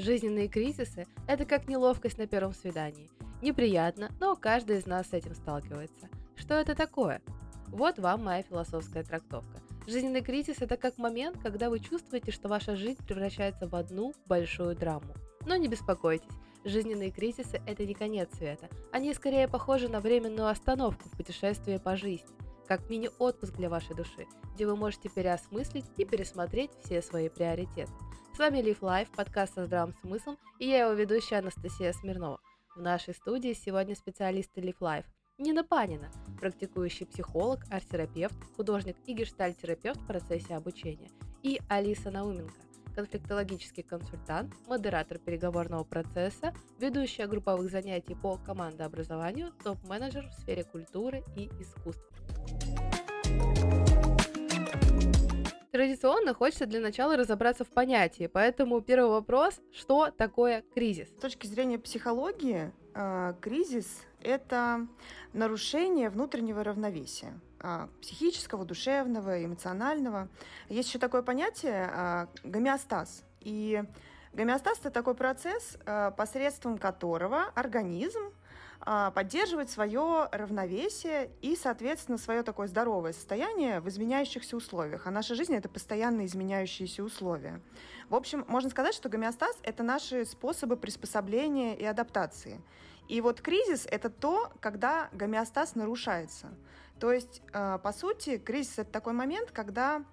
Жизненные кризисы – это как неловкость на первом свидании. Неприятно, но каждый из нас с этим сталкивается. Что это такое? Вот вам моя философская трактовка. Жизненный кризис – это как момент, когда вы чувствуете, что ваша жизнь превращается в одну большую драму. Но не беспокойтесь, жизненные кризисы – это не конец света. Они скорее похожи на временную остановку в путешествии по жизни, как мини-отпуск для вашей души, где вы можете переосмыслить и пересмотреть все свои приоритеты. С вами Live Life, подкаст со здравым смыслом, и я его ведущая Анастасия Смирнова. В нашей студии сегодня специалисты Live Life. Нина Панина, практикующий психолог, арт-терапевт, художник и гештальт-терапевт в процессе обучения, и Алиса Науменко, конфликтологический консультант, модератор переговорного процесса, ведущая групповых занятий по командообразованию, топ-менеджер в сфере культуры и искусства. Традиционно хочется для начала разобраться в понятии, поэтому первый вопрос, что такое кризис? С точки зрения психологии, э, кризис – это нарушение внутреннего равновесия э, психического, душевного, эмоционального. Есть еще такое понятие э, гомеостаз. И гомеостаз – это такой процесс, посредством которого организм а, поддерживать свое равновесие и, соответственно, свое такое здоровое состояние в изменяющихся условиях. А наша жизнь — это постоянно изменяющиеся условия. В общем, можно сказать, что гомеостаз — это наши способы приспособления и адаптации. И вот кризис — это то, когда гомеостаз нарушается. То есть, а, по сути, кризис — это такой момент, когда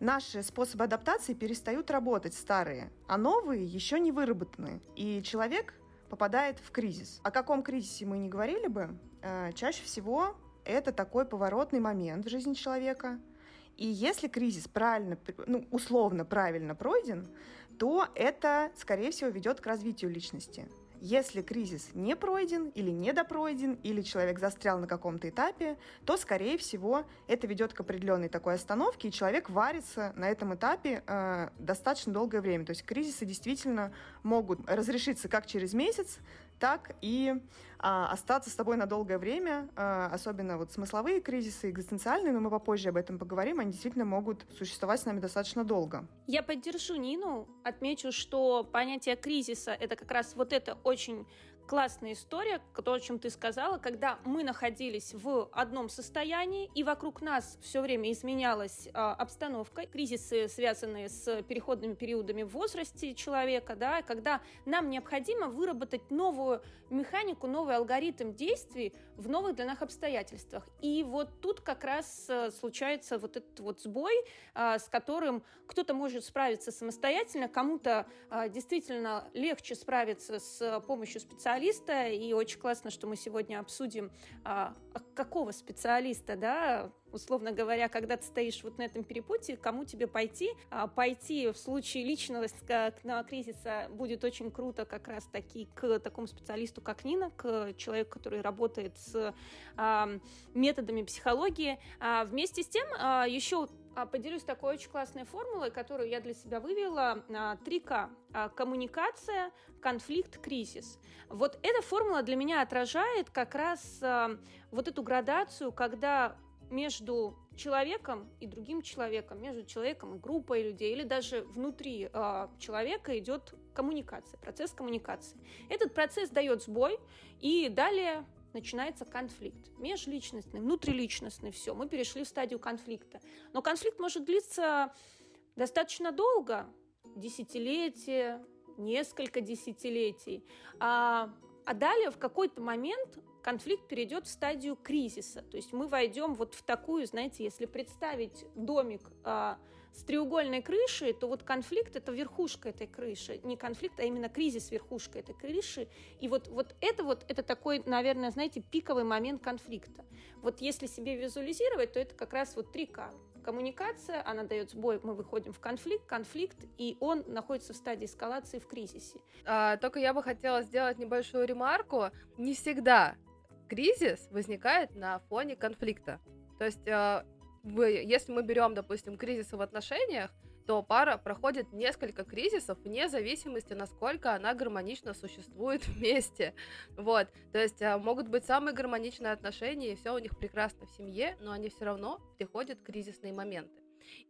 наши способы адаптации перестают работать, старые, а новые еще не выработаны. И человек попадает в кризис. О каком кризисе мы не говорили бы, э, чаще всего это такой поворотный момент в жизни человека. И если кризис правильно, ну, условно правильно пройден, то это, скорее всего, ведет к развитию личности. Если кризис не пройден или недопройден, или человек застрял на каком-то этапе, то, скорее всего, это ведет к определенной такой остановке, и человек варится на этом этапе э, достаточно долгое время. То есть кризисы действительно могут разрешиться как через месяц, так и а, остаться с тобой на долгое время, а, особенно вот смысловые кризисы, экзистенциальные, но мы попозже об этом поговорим, они действительно могут существовать с нами достаточно долго. Я поддержу Нину, отмечу, что понятие кризиса — это как раз вот это очень классная история, то, о чем ты сказала, когда мы находились в одном состоянии, и вокруг нас все время изменялась э, обстановка, кризисы, связанные с переходными периодами в возрасте человека, да, когда нам необходимо выработать новую механику, новый алгоритм действий в новых для нас обстоятельствах. И вот тут как раз э, случается вот этот вот сбой, э, с которым кто-то может справиться самостоятельно, кому-то э, действительно легче справиться с помощью специалистов, специалиста, и очень классно, что мы сегодня обсудим, а, а какого специалиста, да, условно говоря, когда ты стоишь вот на этом перепутье, кому тебе пойти. А, пойти в случае личного кризиса будет очень круто как раз таки к такому специалисту, как Нина, к человеку, который работает с а, методами психологии. А, вместе с тем, а, еще поделюсь такой очень классной формулой, которую я для себя вывела. 3К. А, коммуникация, конфликт, кризис. Вот эта формула для меня отражает как раз а, вот эту градацию, когда между человеком и другим человеком, между человеком и группой людей, или даже внутри э, человека идет коммуникация, процесс коммуникации. Этот процесс дает сбой, и далее начинается конфликт. Межличностный, внутриличностный, все. Мы перешли в стадию конфликта. Но конфликт может длиться достаточно долго, десятилетия, несколько десятилетий. А, а далее в какой-то момент конфликт перейдет в стадию кризиса. То есть мы войдем вот в такую, знаете, если представить домик а, с треугольной крышей, то вот конфликт это верхушка этой крыши. Не конфликт, а именно кризис верхушка этой крыши. И вот, вот это вот, это такой, наверное, знаете, пиковый момент конфликта. Вот если себе визуализировать, то это как раз вот три К. Коммуникация, она дает сбой, мы выходим в конфликт, конфликт, и он находится в стадии эскалации в кризисе. А, только я бы хотела сделать небольшую ремарку. Не всегда кризис возникает на фоне конфликта. То есть вы, если мы берем, допустим, кризисы в отношениях, то пара проходит несколько кризисов вне зависимости, насколько она гармонично существует вместе. Вот, то есть а, могут быть самые гармоничные отношения, и все у них прекрасно в семье, но они все равно приходят кризисные моменты.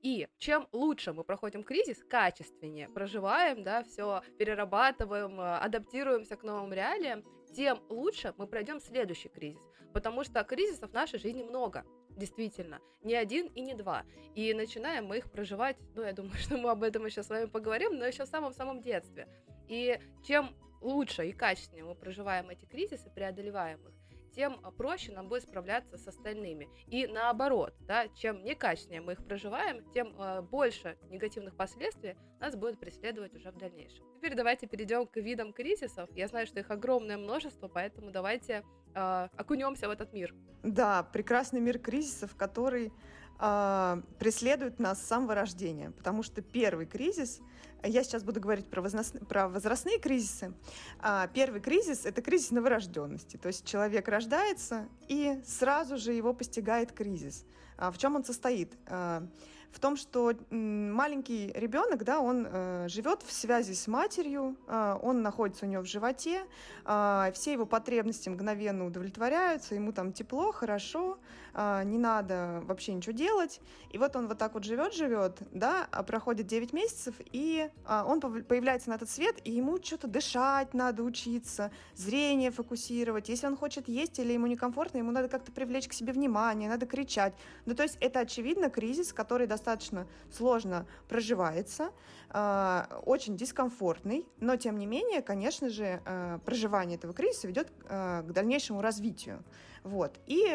И чем лучше мы проходим кризис, качественнее проживаем, да, все перерабатываем, э, адаптируемся к новым реалиям, тем лучше мы пройдем следующий кризис. Потому что кризисов в нашей жизни много действительно, не один и не два. И начинаем мы их проживать, ну, я думаю, что мы об этом еще с вами поговорим, но еще в самом-самом детстве. И чем лучше и качественнее мы проживаем эти кризисы, преодолеваем их, тем проще нам будет справляться с остальными. И наоборот, да, чем некачественнее мы их проживаем, тем э, больше негативных последствий нас будет преследовать уже в дальнейшем. Теперь давайте перейдем к видам кризисов. Я знаю, что их огромное множество, поэтому давайте э, окунемся в этот мир. Да, прекрасный мир кризисов, который э, преследует нас с самого рождения, потому что первый кризис я сейчас буду говорить про, возраст... про возрастные кризисы. А, первый кризис — это кризис новорожденности. То есть человек рождается, и сразу же его постигает кризис. А в чем он состоит? А, в том, что маленький ребенок, да, он э, живет в связи с матерью, э, он находится у нее в животе, э, все его потребности мгновенно удовлетворяются, ему там тепло, хорошо, э, не надо вообще ничего делать. И вот он вот так вот живет-живет, да, а проходит 9 месяцев, и э, он появляется на этот свет, и ему что-то дышать надо учиться, зрение фокусировать. Если он хочет есть или ему некомфортно, ему надо как-то привлечь к себе внимание, надо кричать. Ну, то есть это, очевидно, кризис, который достаточно сложно проживается, а, очень дискомфортный, но тем не менее, конечно же, а, проживание этого кризиса ведет а, к дальнейшему развитию. Вот. И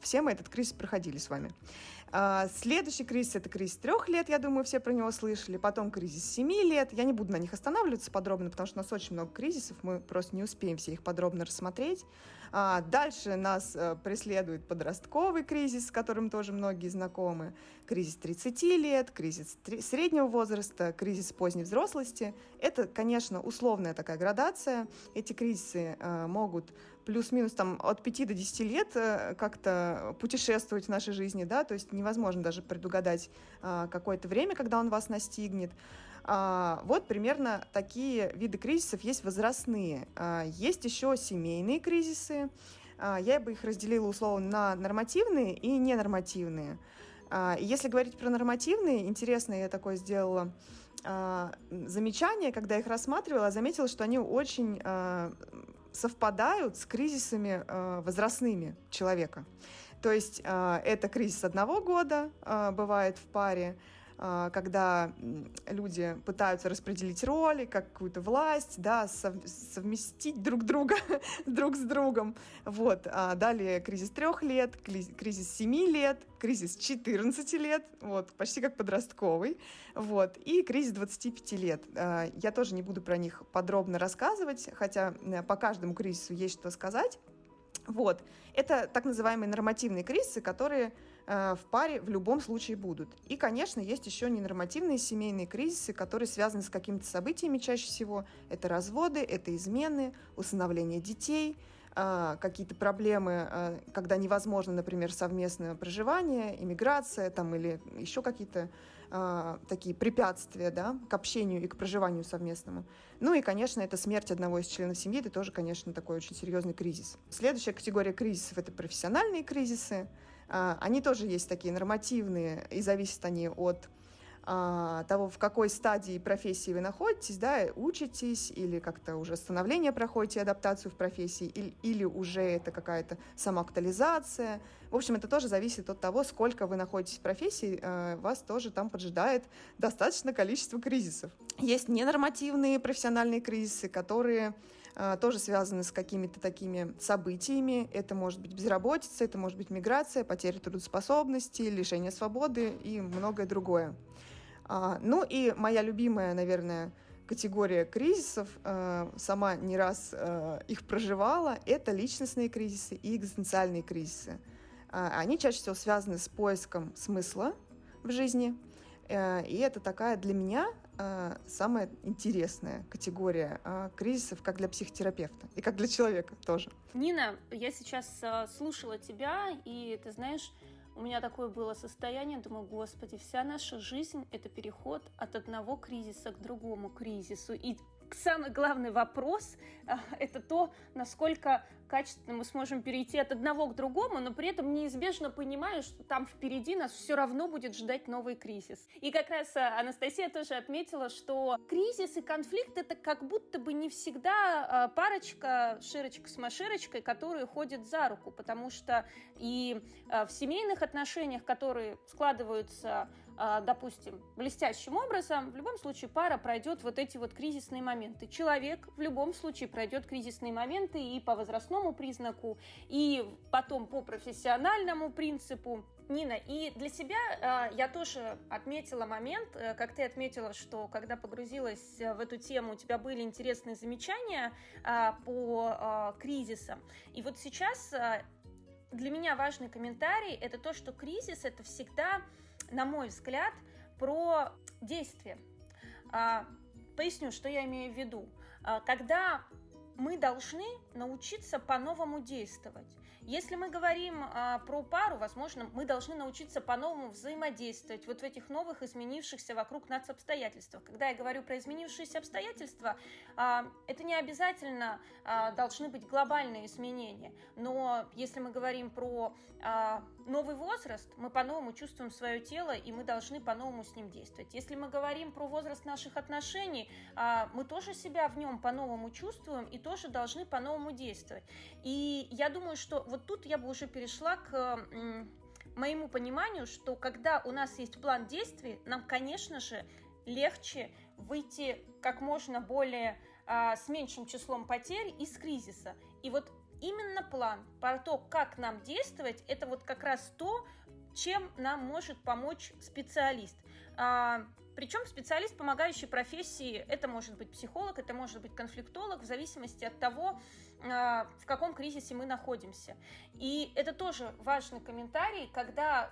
все мы этот кризис проходили с вами. Следующий кризис — это кризис трех лет, я думаю, все про него слышали. Потом кризис семи лет. Я не буду на них останавливаться подробно, потому что у нас очень много кризисов, мы просто не успеем все их подробно рассмотреть. А дальше нас э, преследует подростковый кризис, с которым тоже многие знакомы, кризис 30 лет, кризис среднего возраста, кризис поздней взрослости. Это, конечно, условная такая градация. Эти кризисы э, могут плюс-минус там от 5 до 10 лет э, как-то путешествовать в нашей жизни, да, то есть невозможно даже предугадать какое-то время, когда он вас настигнет. А, вот примерно такие виды кризисов есть возрастные. А, есть еще семейные кризисы. А, я бы их разделила условно на нормативные и ненормативные. Если говорить про нормативные, интересно, я такое сделала замечание, когда их рассматривала, заметила, что они очень совпадают с кризисами возрастными человека. То есть это кризис одного года бывает в паре, когда люди пытаются распределить роли, какую-то власть, да, совместить друг друга друг с другом. Вот. А далее кризис трех лет, кризис семи лет, кризис 14 лет, вот, почти как подростковый, вот, и кризис 25 лет. А, я тоже не буду про них подробно рассказывать, хотя по каждому кризису есть что сказать. Вот. Это так называемые нормативные кризисы, которые в паре в любом случае будут. И, конечно, есть еще ненормативные семейные кризисы, которые связаны с какими-то событиями чаще всего. Это разводы, это измены, усыновление детей, э, какие-то проблемы, э, когда невозможно, например, совместное проживание, иммиграция там, или еще какие-то такие препятствия да, к общению и к проживанию совместному. Ну и, конечно, это смерть одного из членов семьи, это тоже, конечно, такой очень серьезный кризис. Следующая категория кризисов — это профессиональные кризисы. А, они тоже есть такие нормативные, и зависят они от а, того, в какой стадии профессии вы находитесь, да, учитесь или как-то уже становление проходите, адаптацию в профессии, или, или уже это какая-то самоактуализация. В общем, это тоже зависит от того, сколько вы находитесь в профессии, э, вас тоже там поджидает достаточно количество кризисов. Есть ненормативные профессиональные кризисы, которые тоже связаны с какими-то такими событиями. Это может быть безработица, это может быть миграция, потеря трудоспособности, лишение свободы и многое другое. А, ну и моя любимая, наверное, категория кризисов, а, сама не раз их проживала, это личностные кризисы и экзистенциальные кризисы. Они чаще всего связаны с поиском смысла в жизни, э, и это такая для меня э, самая интересная категория э, кризисов как для психотерапевта и как для человека тоже. Нина, я сейчас э, слушала тебя, и ты знаешь, у меня такое было состояние, думаю, господи, вся наша жизнь — это переход от одного кризиса к другому кризису. И самый главный вопрос а, – это то, насколько качественно мы сможем перейти от одного к другому, но при этом неизбежно понимая, что там впереди нас все равно будет ждать новый кризис. И как раз а, Анастасия тоже отметила, что кризис и конфликт – это как будто бы не всегда а, парочка Широчка с Маширочкой, которые ходят за руку, потому что и в семейных отношениях, которые складываются допустим, блестящим образом, в любом случае пара пройдет вот эти вот кризисные моменты. Человек в любом случае пройдет кризисные моменты и по возрастному признаку, и потом по профессиональному принципу. Нина, и для себя э, я тоже отметила момент, э, как ты отметила, что когда погрузилась в эту тему, у тебя были интересные замечания э, по э, кризисам. И вот сейчас э, для меня важный комментарий это то, что кризис это всегда, на мой взгляд, про действие. А, поясню, что я имею в виду. А, когда мы должны научиться по-новому действовать. Если мы говорим а, про пару, возможно, мы должны научиться по-новому взаимодействовать вот в этих новых изменившихся вокруг нас обстоятельствах. Когда я говорю про изменившиеся обстоятельства, а, это не обязательно а, должны быть глобальные изменения, но если мы говорим про а, новый возраст, мы по-новому чувствуем свое тело, и мы должны по-новому с ним действовать. Если мы говорим про возраст наших отношений, а, мы тоже себя в нем по-новому чувствуем и тоже должны по-новому действовать. И я думаю, что вот тут я бы уже перешла к моему пониманию, что когда у нас есть план действий, нам, конечно же, легче выйти как можно более а, с меньшим числом потерь из кризиса. И вот именно план про то, как нам действовать, это вот как раз то, чем нам может помочь специалист. А, причем специалист помогающей профессии, это может быть психолог, это может быть конфликтолог, в зависимости от того, а, в каком кризисе мы находимся. И это тоже важный комментарий, когда,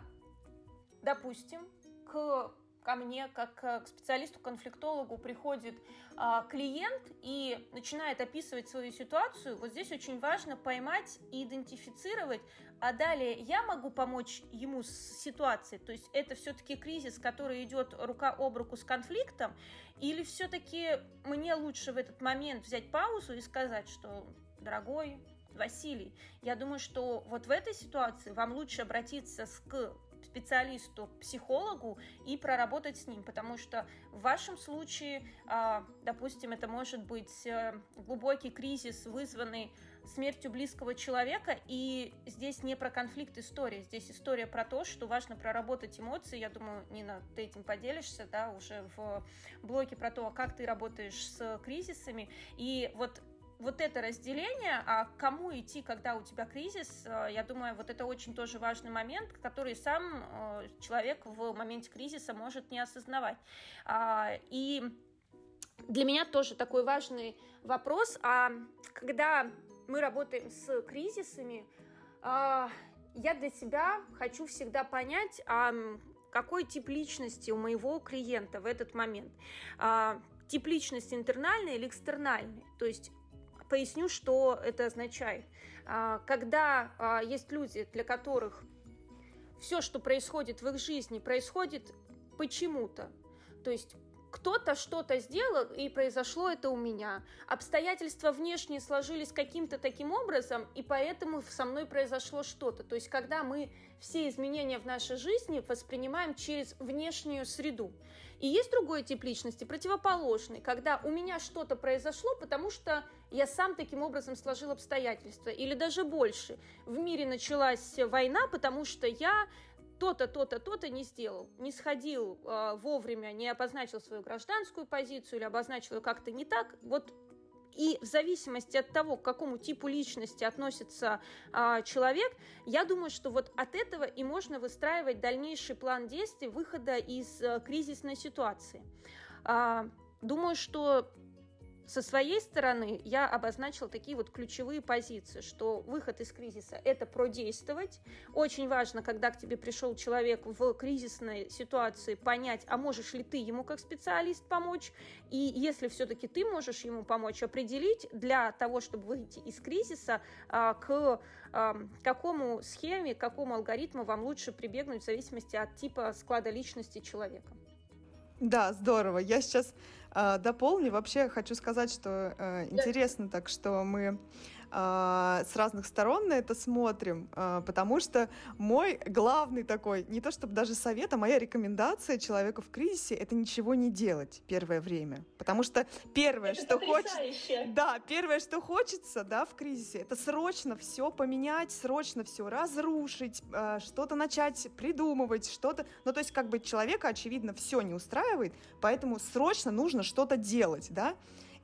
допустим, к ко мне, как к специалисту-конфликтологу, приходит а, клиент и начинает описывать свою ситуацию, вот здесь очень важно поймать и идентифицировать, а далее я могу помочь ему с ситуацией, то есть это все-таки кризис, который идет рука об руку с конфликтом, или все-таки мне лучше в этот момент взять паузу и сказать, что, дорогой Василий, я думаю, что вот в этой ситуации вам лучше обратиться к специалисту, психологу и проработать с ним, потому что в вашем случае, а, допустим, это может быть э, глубокий кризис, вызванный смертью близкого человека, и здесь не про конфликт история, здесь история про то, что важно проработать эмоции, я думаю, Нина, ты этим поделишься, да, уже в блоке про то, как ты работаешь с кризисами, и вот вот это разделение, а кому идти, когда у тебя кризис, э, я думаю, вот это очень тоже важный момент, который сам э, человек в моменте кризиса может не осознавать. А, и для меня тоже такой важный вопрос, а когда мы работаем с кризисами, а, я для себя хочу всегда понять, а какой тип личности у моего клиента в этот момент. Тип личности интернальный или экстернальный. То есть Поясню, что это означает. А, когда а, есть люди, для которых все, что происходит в их жизни, происходит почему-то. То есть кто-то что-то сделал, и произошло это у меня. Обстоятельства внешние сложились каким-то таким образом, и поэтому со мной произошло что-то. То есть, когда мы все изменения в нашей жизни воспринимаем через внешнюю среду. И есть другой тип личности, противоположный, когда у меня что-то произошло, потому что я сам таким образом сложил обстоятельства. Или даже больше. В мире началась война, потому что я то-то, то-то, то-то не сделал, не сходил э, вовремя, не обозначил свою гражданскую позицию или обозначил ее как-то не так, вот и в зависимости от того, к какому типу личности относится а, человек, я думаю, что вот от этого и можно выстраивать дальнейший план действий выхода из а, кризисной ситуации. А, думаю, что со своей стороны я обозначила такие вот ключевые позиции, что выход из кризиса – это продействовать. Очень важно, когда к тебе пришел человек в кризисной ситуации, понять, а можешь ли ты ему как специалист помочь, и если все-таки ты можешь ему помочь, определить для того, чтобы выйти из кризиса, а, к а, какому схеме, к какому алгоритму вам лучше прибегнуть в зависимости от типа склада личности человека. Да, здорово. Я сейчас а, дополню. Вообще хочу сказать, что э, интересно так, что мы с разных сторон на это смотрим, а, потому что мой главный такой, не то чтобы даже совет, а моя рекомендация человеку в кризисе — это ничего не делать первое время. Потому что первое, это что хочется... Да, первое, что хочется, да, в кризисе, это срочно все поменять, срочно все разрушить, а, что-то начать придумывать, что-то... Ну, то есть, как бы человека, очевидно, все не устраивает, поэтому срочно нужно что-то делать, да,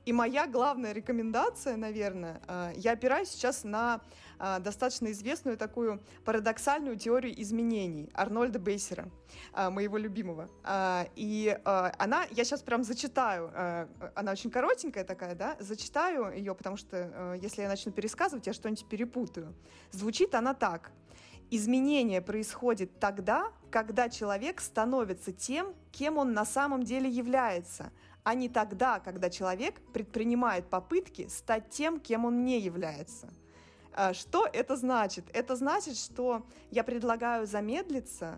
и моя главная рекомендация, наверное, э, я опираюсь сейчас на э, достаточно известную такую парадоксальную теорию изменений Арнольда Бейсера, э, моего любимого. И она, я сейчас прям зачитаю, она очень коротенькая такая, да, зачитаю ее, потому что если я начну пересказывать, я что-нибудь перепутаю. Звучит она так. Изменение происходит тогда, когда человек становится тем, кем он на самом деле является – а не тогда, когда человек предпринимает попытки стать тем, кем он не является. А, что это значит? Это значит, что я предлагаю замедлиться,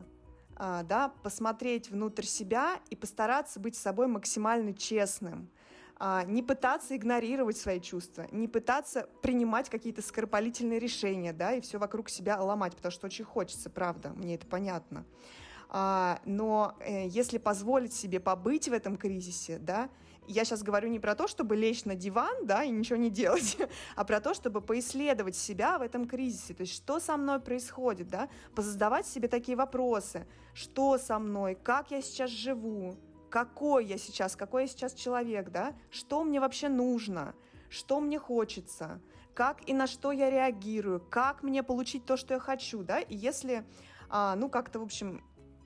а, да, посмотреть внутрь себя и постараться быть собой максимально честным. А, не пытаться игнорировать свои чувства, не пытаться принимать какие-то скоропалительные решения, да, и все вокруг себя ломать, потому что очень хочется, правда, мне это понятно. А, но э, если позволить себе побыть в этом кризисе, да, я сейчас говорю не про то, чтобы лечь на диван, да, и ничего не делать, а про то, чтобы поисследовать себя в этом кризисе. То есть, что со мной происходит, да, позадавать себе такие вопросы. Что со мной, как я сейчас живу, какой я сейчас, какой я сейчас человек, да, что мне вообще нужно, что мне хочется, как и на что я реагирую, как мне получить то, что я хочу, да, и если, а, ну, как-то, в общем,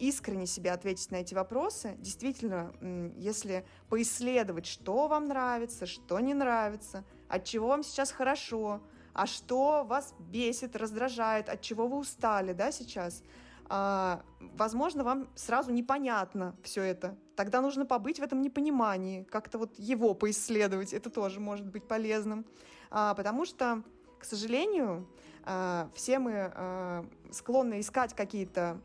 искренне себе ответить на эти вопросы, действительно, если поисследовать, что вам нравится, что не нравится, от чего вам сейчас хорошо, а что вас бесит, раздражает, от чего вы устали, да, сейчас, а, возможно, вам сразу непонятно все это. Тогда нужно побыть в этом непонимании, как-то вот его поисследовать, это тоже может быть полезным. А, потому что, к сожалению, все мы а, склонны искать какие-то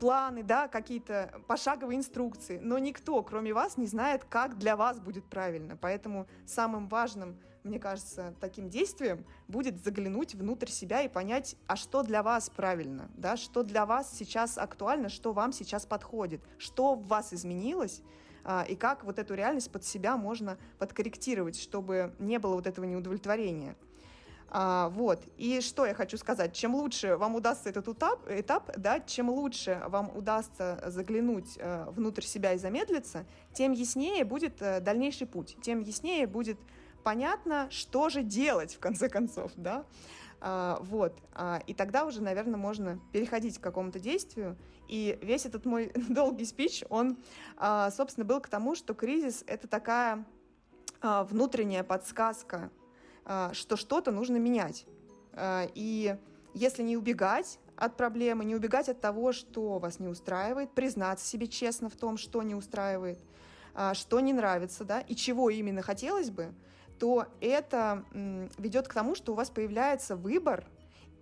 планы, да, какие-то пошаговые инструкции, но никто, кроме вас, не знает, как для вас будет правильно. Поэтому самым важным, мне кажется, таким действием будет заглянуть внутрь себя и понять, а что для вас правильно, да, что для вас сейчас актуально, что вам сейчас подходит, что в вас изменилось, а, и как вот эту реальность под себя можно подкорректировать, чтобы не было вот этого неудовлетворения. А, вот. И что я хочу сказать? Чем лучше вам удастся этот этап, этап да, чем лучше вам удастся заглянуть э, внутрь себя и замедлиться, тем яснее будет э, дальнейший путь, тем яснее будет понятно, что же делать в конце концов, да. А, вот. А, и тогда уже, наверное, можно переходить к какому-то действию. И весь этот мой долгий спич, он, а, собственно, был к тому, что кризис — это такая а, внутренняя подсказка что что-то нужно менять. А, и если не убегать от проблемы, не убегать от того, что вас не устраивает, признаться себе честно в том, что не устраивает, а, что не нравится, да, и чего именно хотелось бы, то это ведет к тому, что у вас появляется выбор,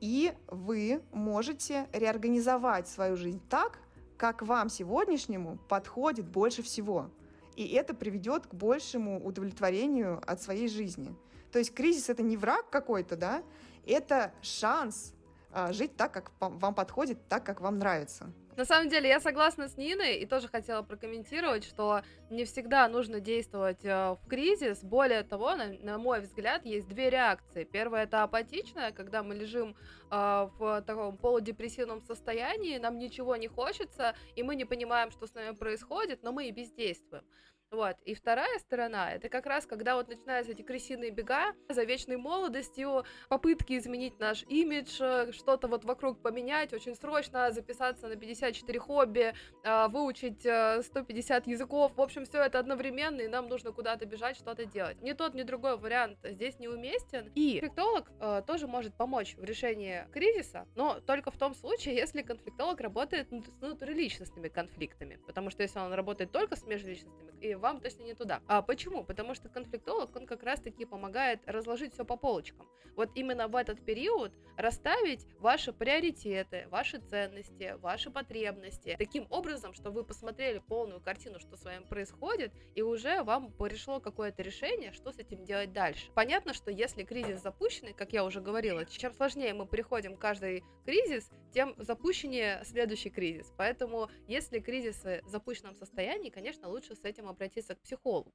и вы можете реорганизовать свою жизнь так, как вам сегодняшнему подходит больше всего. И это приведет к большему удовлетворению от своей жизни. То есть кризис это не враг какой-то, да, это шанс а, жить так, как вам подходит, так, как вам нравится. На самом деле, я согласна с Ниной и тоже хотела прокомментировать, что не всегда нужно действовать э, в кризис. Более того, на, на мой взгляд, есть две реакции. Первая это апатичная, когда мы лежим э, в таком полудепрессивном состоянии, нам ничего не хочется, и мы не понимаем, что с нами происходит, но мы и бездействуем. Вот. И вторая сторона, это как раз, когда вот начинаются эти крысиные бега за вечной молодостью, попытки изменить наш имидж, э, что-то вот вокруг поменять, очень срочно записаться на 54 хобби, а, выучить 150 э, языков. В общем, все это одновременно, и нам нужно куда-то бежать, что-то делать. Ни тот, ни другой вариант здесь неуместен. И конфликтолог э, тоже может помочь в решении кризиса, но только в том случае, если конфликтолог работает с внутриличностными конфликтами. Потому что если он работает только с межличностными, и вам точно не туда. А почему? Потому что конфликтолог, он как раз-таки помогает разложить все по полочкам. Вот именно в этот период расставить ваши приоритеты, ваши ценности, ваши потребности таким образом, чтобы вы посмотрели полную картину, что с вами происходит, и уже вам пришло какое-то решение, что с этим делать дальше. Понятно, что если кризис запущенный, как я уже говорила, чем сложнее мы приходим каждый кризис, тем запущеннее следующий кризис. Поэтому, если кризисы в запущенном состоянии, конечно, лучше с этим обратиться к психологу,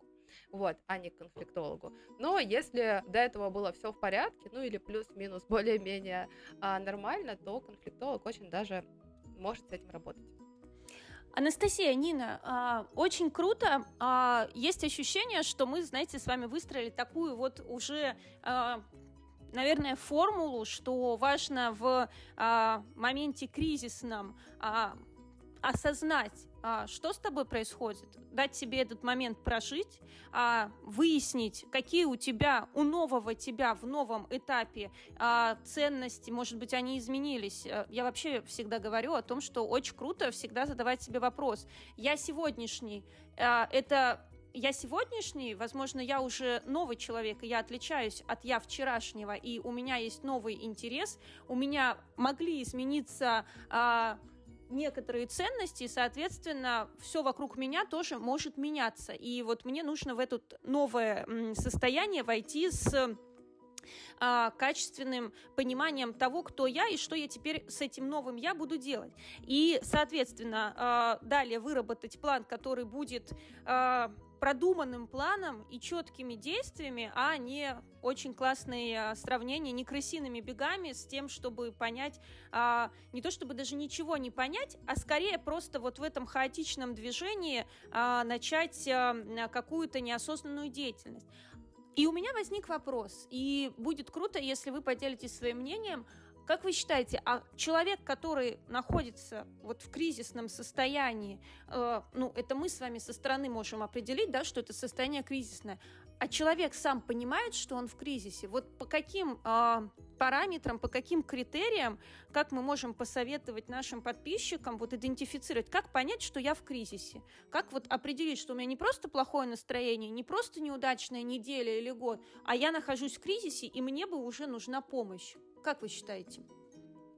вот, а не к конфликтологу. Но если до этого было все в порядке, ну или плюс-минус более-менее а, нормально, то конфликтолог очень даже может с этим работать. Анастасия, Нина, а, очень круто. А, есть ощущение, что мы, знаете, с вами выстроили такую вот уже а, наверное, формулу, что важно в моменте кризисном а, осознать, а, что с тобой происходит, дать себе этот момент прожить, а, выяснить, какие у тебя, у нового тебя в новом этапе а, ценности, может быть, они изменились. Э, я вообще всегда говорю о том, что очень круто всегда задавать себе вопрос. Я сегодняшний, а, это я сегодняшний, возможно, я уже новый человек, и я отличаюсь от я вчерашнего, и у меня есть новый интерес, у меня могли измениться некоторые ценности, и, соответственно, все вокруг меня тоже может меняться. И вот мне нужно в это новое состояние войти с а, качественным пониманием того, кто я и что я теперь с этим новым я буду делать. И, соответственно, а, далее выработать план, который будет а, продуманным планом и четкими действиями, а не очень классные сравнения, не крысиными бегами с тем, чтобы понять, а, не то чтобы даже ничего не понять, а скорее просто вот в этом хаотичном движении а, начать а, какую-то неосознанную деятельность. И у меня возник вопрос, и будет круто, если вы поделитесь своим мнением, как вы считаете, а человек, который находится вот в кризисном состоянии, э, ну, это мы с вами со стороны можем определить, да, что это состояние кризисное, а человек сам понимает, что он в кризисе? Вот по каким э, параметрам, по каким критериям, как мы можем посоветовать нашим подписчикам вот идентифицировать, как понять, что я в кризисе? Как вот определить, что у меня не просто плохое настроение, не просто неудачная неделя или год, а я нахожусь в кризисе, и мне бы уже нужна помощь? Как вы считаете?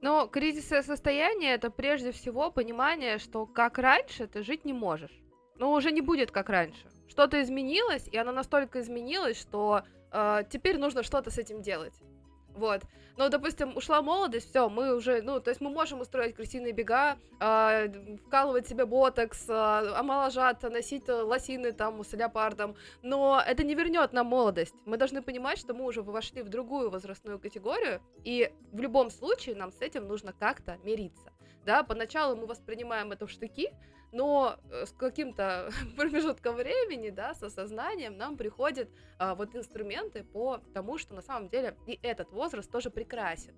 Но кризисное состояние это прежде всего понимание, что как раньше ты жить не можешь. Но уже не будет как раньше. Что-то изменилось, и оно настолько изменилось, что э, теперь нужно что-то с этим делать. Вот. Но, допустим, ушла молодость, все, мы уже, ну, то есть мы можем устроить крысиные бега, э, вкалывать себе ботокс, э, омоложаться, носить лосины там с леопардом, но это не вернет нам молодость. Мы должны понимать, что мы уже вошли в другую возрастную категорию, и в любом случае нам с этим нужно как-то мириться. Да, поначалу мы воспринимаем это в штыки, но э, с каким-то промежутком времени, да, с осознанием нам приходят а, вот инструменты по тому, что на самом деле и этот возраст тоже прекрасен.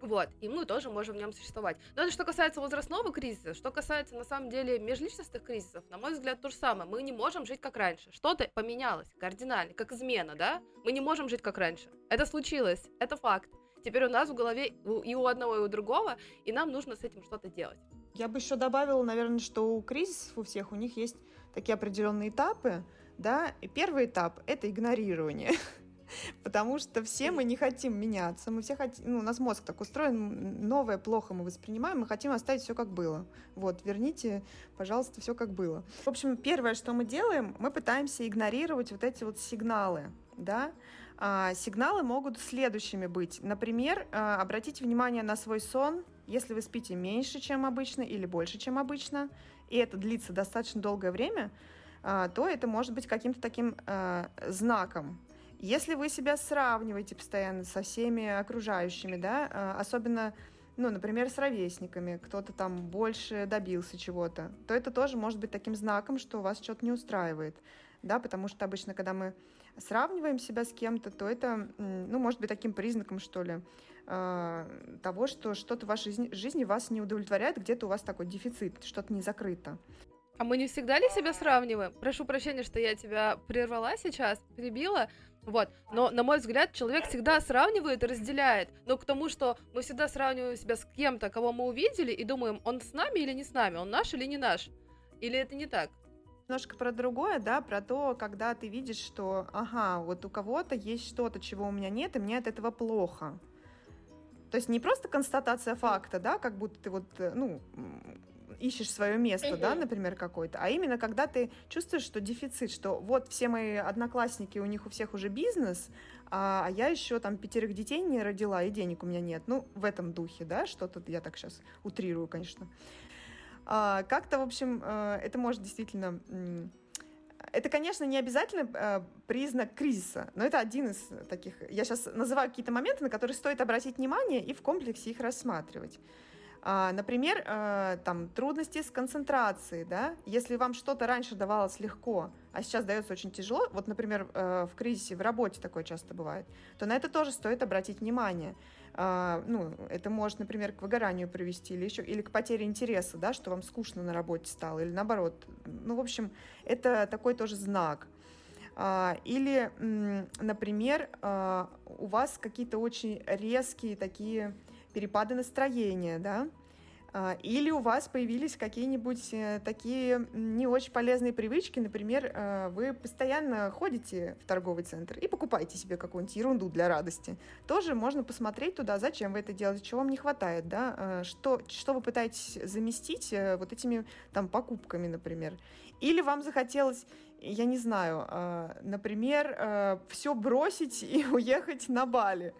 Вот, и мы тоже можем в нем существовать. Но это что касается возрастного кризиса, что касается, на самом деле, межличностных кризисов, на мой взгляд, то же самое. Мы не можем жить как раньше. Что-то поменялось кардинально, как измена, да? Мы не можем жить как раньше. Это случилось, это факт. Теперь у нас в голове и у одного, и у другого, и нам нужно с этим что-то делать. Я бы еще добавила, наверное, что у кризисов у всех у них есть такие определенные этапы, да, и первый этап — это игнорирование. Потому что все мы не хотим меняться, мы все хотим, ну, у нас мозг так устроен, новое плохо мы воспринимаем, мы хотим оставить все как было. Вот, верните, пожалуйста, все как было. В общем, первое, что мы делаем, мы пытаемся игнорировать вот эти вот сигналы, да, а, сигналы могут следующими быть. Например, а, обратите внимание на свой сон, если вы спите меньше, чем обычно, или больше, чем обычно, и это длится достаточно долгое время, а, то это может быть каким-то таким а, знаком. Если вы себя сравниваете постоянно со всеми окружающими, да, а, особенно, ну, например, с ровесниками, кто-то там больше добился чего-то, то это тоже может быть таким знаком, что вас что-то не устраивает, да, потому что обычно, когда мы сравниваем себя с кем-то, то это, ну, может быть таким признаком, что ли, а, того, что что-то в вашей жизни вас не удовлетворяет, где-то у вас такой дефицит, что-то не закрыто. А мы не всегда ли себя сравниваем? Прошу прощения, что я тебя прервала сейчас, перебила. Вот. Но, на мой взгляд, человек всегда сравнивает и разделяет. Но к тому, что мы всегда сравниваем себя с кем-то, кого мы увидели, и думаем, он с нами или не с нами, он наш или не наш. Или это не так? Немножко про другое, да, про то, когда ты видишь, что, ага, вот у кого-то есть что-то, чего у меня нет, и мне от этого плохо. То есть не просто констатация факта, да, как будто ты вот, э, ну, ищешь свое место, да, например, какое-то, а именно когда ты чувствуешь, что дефицит, что вот все мои одноклассники, у них у всех уже бизнес, а, а я еще там пятерых детей не родила, и денег у меня нет. Ну, в этом духе, да, что-то я так сейчас утрирую, конечно. А, как-то, в общем, э, это может действительно... Это, конечно, не обязательно э, признак кризиса, но это один из таких... Я сейчас называю какие-то моменты, на которые стоит обратить внимание и в комплексе их рассматривать. А, например, э, там, трудности с концентрацией, да, если вам что-то раньше давалось легко, а сейчас дается очень тяжело, вот, например, в кризисе, в работе такое часто бывает, то на это тоже стоит обратить внимание. А, ну, это может, например, к выгоранию привести или еще, или к потере интереса, да, что вам скучно на работе стало, или наоборот. Ну, в общем, это такой тоже знак. А, или, например, у вас какие-то очень резкие такие перепады настроения, да, а, или у вас появились какие-нибудь э, такие не очень полезные привычки, например, э, вы постоянно ходите в торговый центр и покупаете себе какую-нибудь ерунду для радости. Тоже можно посмотреть туда, зачем вы это делаете, чего вам не хватает, да, э, что, что вы пытаетесь заместить вот этими там покупками, например. Или вам захотелось я не знаю, например, все бросить и уехать на Бали.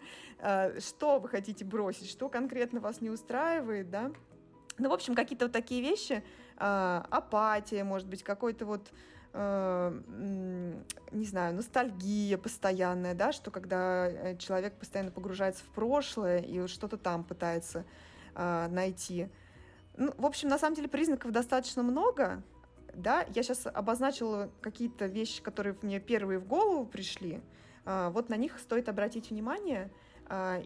Что вы хотите бросить? Что конкретно вас не устраивает, да? Ну, в общем, какие-то вот такие вещи, э, апатия, может быть, какой-то вот, э, не знаю, ностальгия постоянная, да, что когда э, человек постоянно погружается в прошлое и что-то там пытается э, найти. Ну, в общем, на самом деле признаков достаточно много, да, я сейчас обозначила какие-то вещи, которые мне первые в голову пришли, э, вот на них стоит обратить внимание – а,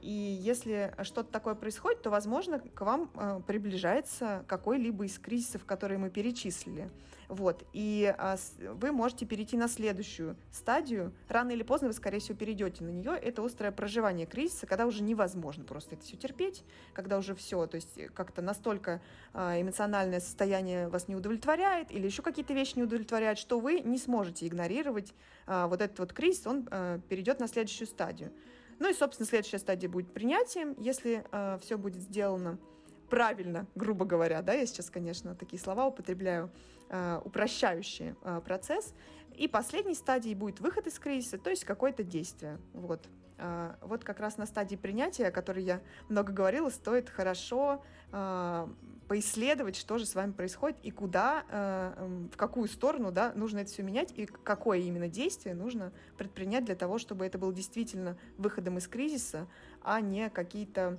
и если что-то такое происходит, то, возможно, к вам а, приближается какой-либо из кризисов, которые мы перечислили. Вот. И а, вы можете перейти на следующую стадию. Рано или поздно вы, скорее всего, перейдете на нее. Это острое проживание кризиса, когда уже невозможно просто это все терпеть, когда уже все, то есть как-то настолько эмоциональное состояние вас не удовлетворяет или еще какие-то вещи не удовлетворяют, что вы не сможете игнорировать вот этот вот кризис, он перейдет на следующую стадию. Ну и, собственно, следующая стадия будет принятием, если э, все будет сделано правильно, грубо говоря, да, я сейчас, конечно, такие слова употребляю, э, упрощающие э, процесс. И последней стадией будет выход из кризиса, то есть какое-то действие. Вот. Э, вот как раз на стадии принятия, о которой я много говорила, стоит хорошо э, поисследовать, что же с вами происходит и куда, э, в какую сторону да, нужно это все менять и какое именно действие нужно предпринять для того, чтобы это было действительно выходом из кризиса, а не какие-то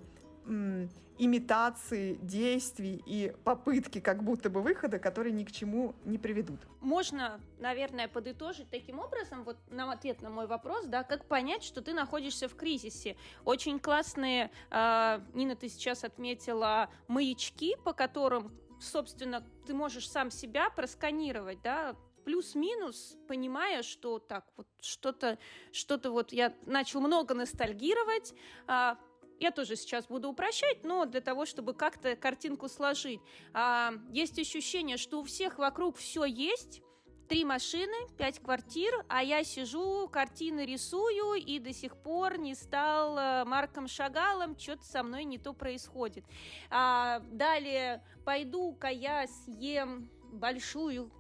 имитации действий и попытки как будто бы выхода, которые ни к чему не приведут. Можно, наверное, подытожить таким образом, вот на ответ на мой вопрос, да, как понять, что ты находишься в кризисе. Очень классные, э, Нина, ты сейчас отметила маячки, по которым, собственно, ты можешь сам себя просканировать, да, плюс-минус, понимая, что так, вот что-то, что-то вот я начал много ностальгировать, а, я тоже сейчас буду упрощать, но для того, чтобы как-то картинку сложить. А, есть ощущение, что у всех вокруг все есть, три машины, пять квартир, а я сижу, картины рисую и до сих пор не стал Марком Шагалом, что-то со мной не то происходит. А, далее пойду-ка я съем большую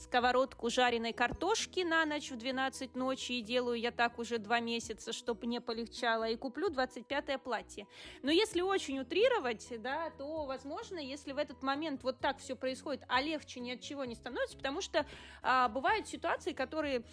сковородку жареной картошки на ночь в 12 ночи, и делаю я так уже два месяца, чтобы мне полегчало, и куплю 25-е платье. Но если очень утрировать, да, то, возможно, если в этот момент вот так все происходит, а легче ни от чего не становится, потому что а, бывают ситуации, которые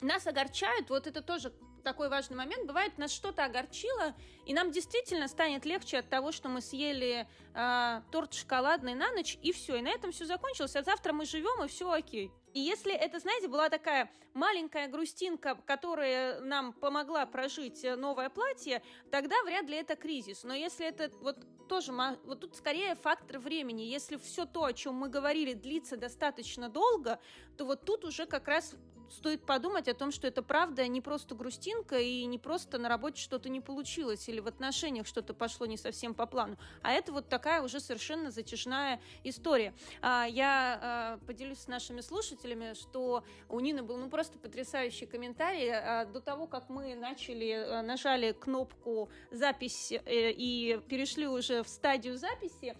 нас огорчают, вот это тоже такой важный момент. Бывает, нас что-то огорчило, и нам действительно станет легче от того, что мы съели э, торт шоколадный на ночь, и все. И на этом все закончилось. А завтра мы живем, и все окей. И если это, знаете, была такая маленькая грустинка, которая нам помогла прожить новое платье, тогда вряд ли это кризис. Но если это вот тоже, вот тут скорее фактор времени. Если все то, о чем мы говорили, длится достаточно долго, то вот тут уже как раз стоит подумать о том, что это правда не просто грустинка и не просто на работе что-то не получилось или в отношениях что-то пошло не совсем по плану, а это вот такая уже совершенно затяжная история. А, я а, поделюсь с нашими слушателями, что у Нины был ну просто потрясающий комментарий а, до того, как мы начали, нажали кнопку запись э, и перешли уже в стадию записи,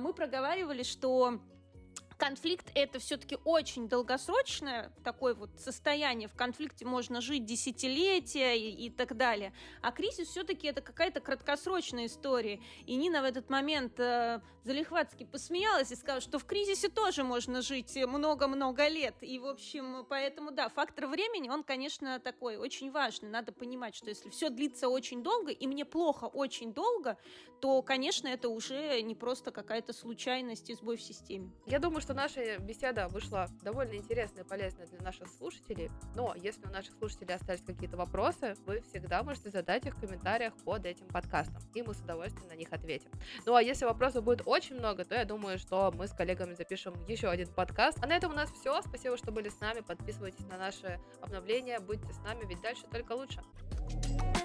мы проговаривали, что конфликт это все-таки очень долгосрочное такое вот состояние. В конфликте можно жить десятилетия и, и так далее. А кризис все-таки это какая-то краткосрочная история. И Нина в этот момент э, залихватски посмеялась и сказала, что в кризисе тоже можно жить много-много лет. И, в общем, поэтому, да, фактор времени, он, конечно, такой очень важный. Надо понимать, что если все длится очень долго, и мне плохо очень долго, то, конечно, это уже не просто какая-то случайность сбой в системе. Я думаю, что наша беседа вышла довольно интересная и полезная для наших слушателей. Но если у наших слушателей остались какие-то вопросы, вы всегда можете задать их в комментариях под этим подкастом, и мы с удовольствием на них ответим. Ну а если вопросов будет очень много, то я думаю, что мы с коллегами запишем еще один подкаст. А на этом у нас все. Спасибо, что были с нами. Подписывайтесь на наши обновления, будьте с нами, ведь дальше только лучше. thank you